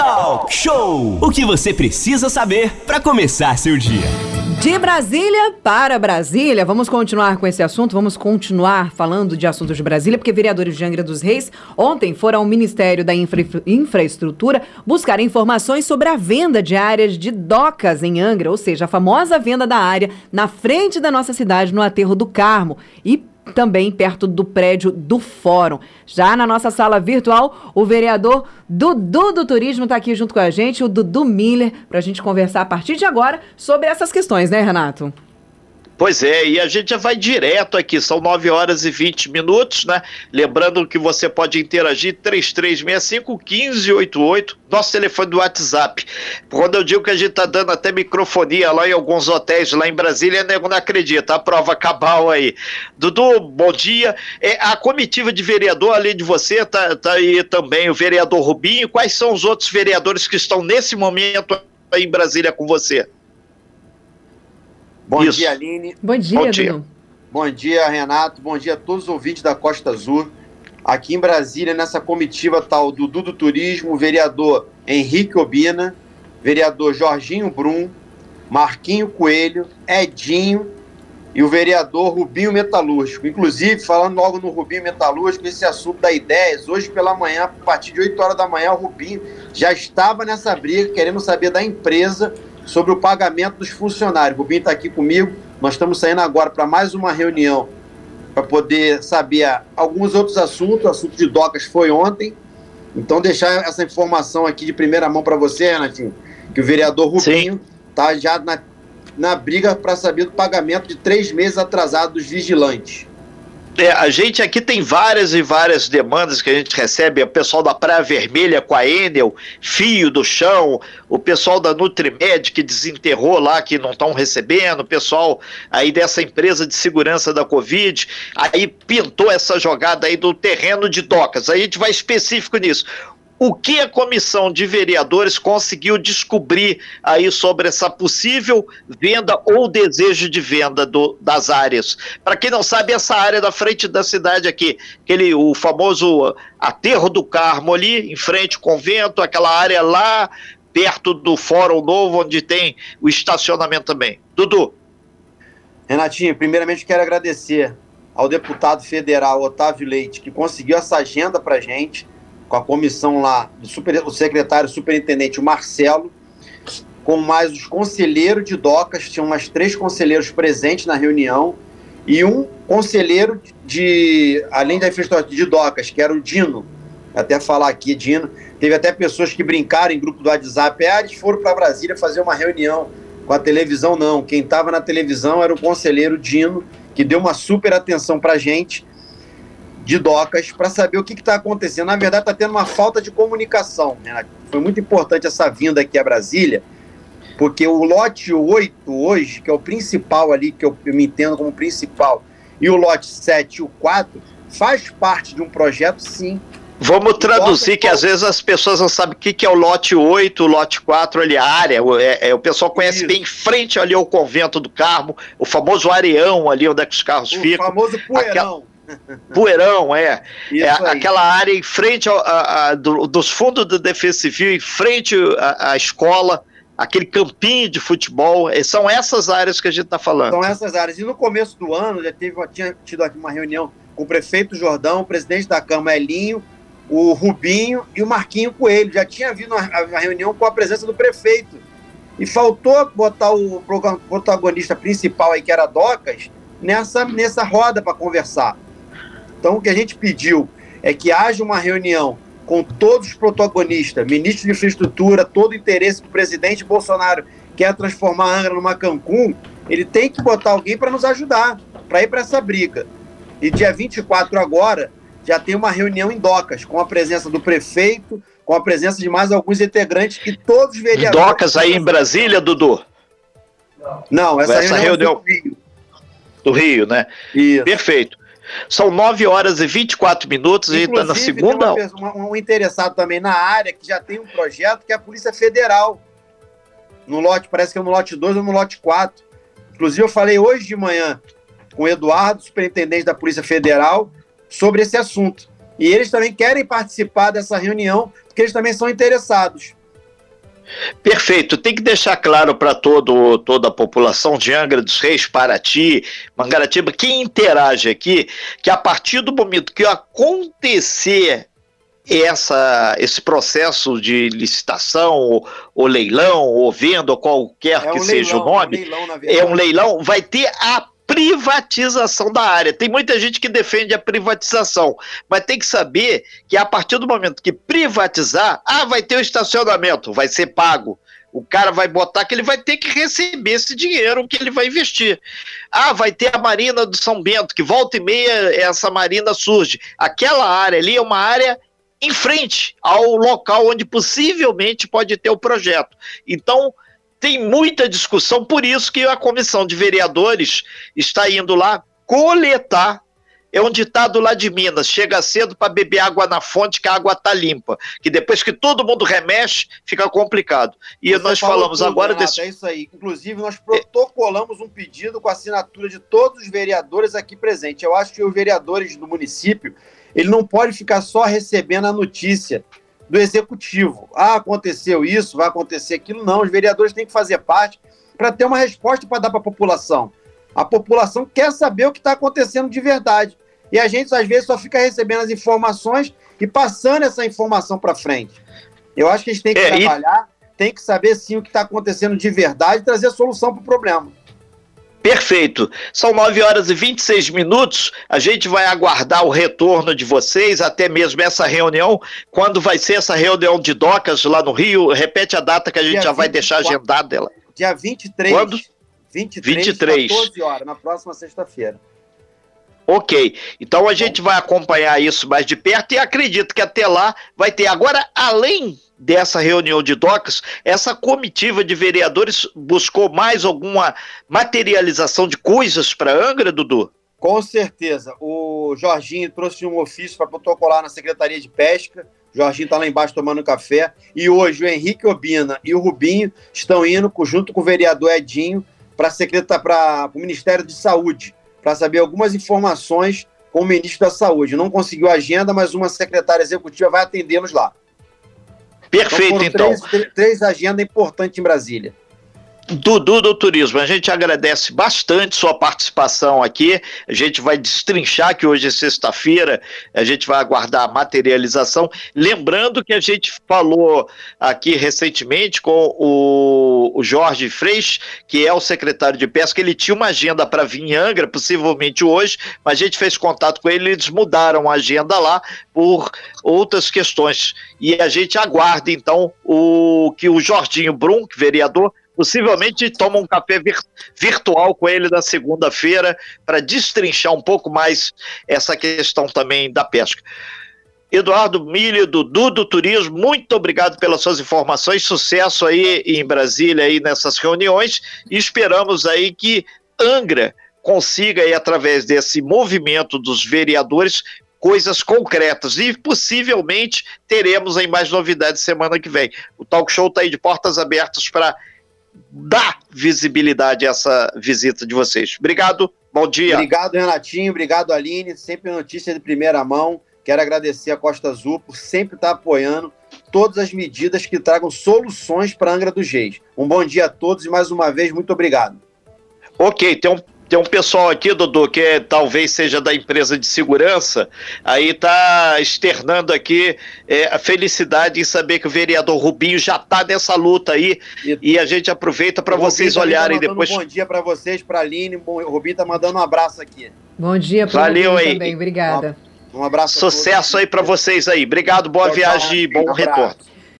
Talk Show! O que você precisa saber para começar seu dia. De Brasília para Brasília, vamos continuar com esse assunto, vamos continuar falando de assuntos de Brasília, porque vereadores de Angra dos Reis ontem foram ao Ministério da Infra Infraestrutura buscar informações sobre a venda de áreas de docas em Angra, ou seja, a famosa venda da área na frente da nossa cidade, no aterro do Carmo. E também perto do prédio do Fórum. Já na nossa sala virtual, o vereador Dudu do Turismo está aqui junto com a gente, o Dudu Miller, para a gente conversar a partir de agora sobre essas questões, né, Renato? Pois é, e a gente já vai direto aqui, são 9 horas e 20 minutos, né? Lembrando que você pode interagir 3365-1588, nosso telefone do WhatsApp. Quando eu digo que a gente tá dando até microfonia lá em alguns hotéis lá em Brasília, nego não acredita, a prova cabal aí. Dudu, bom dia. É, a comitiva de vereador, além de você, tá, tá aí também o vereador Rubinho. Quais são os outros vereadores que estão nesse momento em Brasília com você? Bom Isso. dia, Aline. Bom dia, Bom dia. Bom dia, Renato. Bom dia a todos os ouvintes da Costa Azul. Aqui em Brasília, nessa comitiva tal do Dudu Turismo, o vereador Henrique Obina, vereador Jorginho Brum, Marquinho Coelho, Edinho e o vereador Rubinho Metalúrgico. Inclusive, falando logo no Rubinho Metalúrgico, esse assunto da ideias, hoje pela manhã, a partir de 8 horas da manhã, o Rubinho já estava nessa briga, querendo saber da empresa sobre o pagamento dos funcionários. O Rubinho está aqui comigo, nós estamos saindo agora para mais uma reunião para poder saber alguns outros assuntos. O assunto de docas foi ontem. Então, deixar essa informação aqui de primeira mão para você, Renatinho, que o vereador Rubinho está já na, na briga para saber do pagamento de três meses atrasado dos vigilantes. É, a gente aqui tem várias e várias demandas que a gente recebe, o pessoal da Praia Vermelha com a Enel, Fio do Chão, o pessoal da Nutrimed que desenterrou lá, que não estão recebendo, o pessoal aí dessa empresa de segurança da Covid, aí pintou essa jogada aí do terreno de docas, a gente vai específico nisso o que a comissão de vereadores conseguiu descobrir aí sobre essa possível venda ou desejo de venda do, das áreas. Para quem não sabe, essa área da frente da cidade aqui, aquele, o famoso aterro do Carmo ali, em frente ao convento, aquela área lá perto do Fórum Novo, onde tem o estacionamento também. Dudu. Renatinho, primeiramente quero agradecer ao deputado federal Otávio Leite, que conseguiu essa agenda para gente com a comissão lá, do super, o secretário superintendente Marcelo, com mais os conselheiros de docas, tinham mais três conselheiros presentes na reunião, e um conselheiro de, além da infraestrutura de docas, que era o Dino, até falar aqui, Dino, teve até pessoas que brincaram em grupo do WhatsApp, ah, eles foram para Brasília fazer uma reunião com a televisão, não, quem estava na televisão era o conselheiro Dino, que deu uma super atenção para gente, de docas para saber o que está acontecendo. Na verdade, está tendo uma falta de comunicação. Né? Foi muito importante essa vinda aqui a Brasília, porque o lote 8 hoje, que é o principal ali, que eu, eu me entendo como principal, e o lote 7 e o 4, faz parte de um projeto, sim, Vamos traduzir que às vezes as pessoas não sabem o que, que é o lote 8, o lote 4 ali, a área. É, é, o pessoal conhece Isso. bem em frente ali ao convento do Carmo, o famoso areão ali onde é que os carros o ficam. O famoso poeirão. Poeirão, é. é aquela área em frente ao, a, a, do, dos fundos da Defesa Civil, em frente à, à escola, aquele campinho de futebol. São essas áreas que a gente está falando. São essas áreas. E no começo do ano, já teve, tinha tido aqui uma reunião com o prefeito Jordão, o presidente da Câmara Elinho, o Rubinho e o Marquinho Coelho. Já tinha havido uma, uma reunião com a presença do prefeito. E faltou botar o protagonista principal aí, que era Docas, nessa, nessa roda para conversar. Então, o que a gente pediu é que haja uma reunião com todos os protagonistas, ministro de infraestrutura, todo o interesse do presidente Bolsonaro quer transformar a Angra numa Cancún, ele tem que botar alguém para nos ajudar, para ir para essa briga. E dia 24 agora, já tem uma reunião em Docas, com a presença do prefeito, com a presença de mais alguns integrantes que todos os vereadores... Docas aí em Brasília, Dudu? Não, essa, essa reunião, reunião... do Rio. Do Rio, né? Isso. Perfeito. São 9 horas e 24 minutos, Inclusive, a gente está na segunda. Tem uma, um interessado também na área que já tem um projeto que é a Polícia Federal. No lote, parece que é no lote 2 ou no lote 4. Inclusive, eu falei hoje de manhã com o Eduardo, superintendente da Polícia Federal, sobre esse assunto. E eles também querem participar dessa reunião, porque eles também são interessados. Perfeito. Tem que deixar claro para todo, toda a população de Angra dos Reis, Paraty, Mangaratiba, quem interage aqui, que a partir do momento que acontecer essa, esse processo de licitação, ou, ou leilão, ou venda, ou qualquer é um que leilão, seja o nome, é um, leilão, é um leilão, vai ter a privatização da área. Tem muita gente que defende a privatização, mas tem que saber que a partir do momento que privatizar, ah, vai ter o estacionamento, vai ser pago. O cara vai botar que ele vai ter que receber esse dinheiro que ele vai investir. Ah, vai ter a Marina do São Bento, que volta e meia essa marina surge. Aquela área ali é uma área em frente ao local onde possivelmente pode ter o projeto. Então, tem muita discussão, por isso que a comissão de vereadores está indo lá coletar. É um ditado lá de Minas: chega cedo para beber água na fonte, que a água está limpa. Que depois que todo mundo remexe, fica complicado. E Você nós falamos tudo, agora Renato, desse. É isso aí. Inclusive, nós protocolamos um pedido com a assinatura de todos os vereadores aqui presentes. Eu acho que os vereadores do município ele não pode ficar só recebendo a notícia do executivo. Ah, aconteceu isso, vai acontecer aquilo. Não, os vereadores têm que fazer parte para ter uma resposta para dar para a população. A população quer saber o que está acontecendo de verdade. E a gente, às vezes, só fica recebendo as informações e passando essa informação para frente. Eu acho que a gente tem que é, trabalhar, e... tem que saber sim o que está acontecendo de verdade e trazer solução para o problema. Perfeito. São 9 horas e 26 minutos. A gente vai aguardar o retorno de vocês, até mesmo essa reunião. Quando vai ser essa reunião de docas lá no Rio? Repete a data que a gente Dia já vai deixar agendada dela. Dia 23. Quando? 23, 23. 14 horas, na próxima sexta-feira. Ok, então a gente vai acompanhar isso mais de perto e acredito que até lá vai ter. Agora, além dessa reunião de docas, essa comitiva de vereadores buscou mais alguma materialização de coisas para Angra, Dudu? Com certeza. O Jorginho trouxe um ofício para protocolar na Secretaria de Pesca. O Jorginho está lá embaixo tomando café. E hoje o Henrique Obina e o Rubinho estão indo, junto com o vereador Edinho, para o Ministério de Saúde, para saber algumas informações com o ministro da Saúde. Não conseguiu agenda, mas uma secretária executiva vai atendê-los lá. Perfeito, então. então. Três, três agendas importantes em Brasília. Dudu do Turismo, a gente agradece bastante sua participação aqui. A gente vai destrinchar que hoje é sexta-feira, a gente vai aguardar a materialização. Lembrando que a gente falou aqui recentemente com o, Jorge Freixo, que é o secretário de pesca, ele tinha uma agenda para vir em Angra, possivelmente hoje, mas a gente fez contato com ele, eles mudaram a agenda lá por outras questões. E a gente aguarda, então, o que o Jorginho Brum, vereador, possivelmente toma um café vir virtual com ele na segunda-feira para destrinchar um pouco mais essa questão também da pesca. Eduardo Milho, Dudu do Turismo, muito obrigado pelas suas informações, sucesso aí em Brasília aí nessas reuniões e esperamos aí que Angra consiga aí através desse movimento dos vereadores coisas concretas e possivelmente teremos aí mais novidades semana que vem. O Talk Show está aí de portas abertas para dar visibilidade a essa visita de vocês. Obrigado, bom dia. Obrigado, Renatinho, obrigado, Aline. Sempre notícia de primeira mão. Quero agradecer a Costa Azul por sempre estar apoiando todas as medidas que tragam soluções para Angra dos Reis. Um bom dia a todos e mais uma vez, muito obrigado. Ok, tem um tem um pessoal aqui, Dudu, que é, talvez seja da empresa de segurança, aí tá externando aqui é, a felicidade em saber que o vereador Rubinho já tá nessa luta aí e, e a gente aproveita para vocês tá olharem tá depois. Um bom dia para vocês, para a Aline, o Rubinho tá mandando um abraço aqui. Bom dia para Valeu aí. também, obrigada. Um abraço. Sucesso aí para vocês aí. Obrigado, boa tchau, viagem e bom um retorno.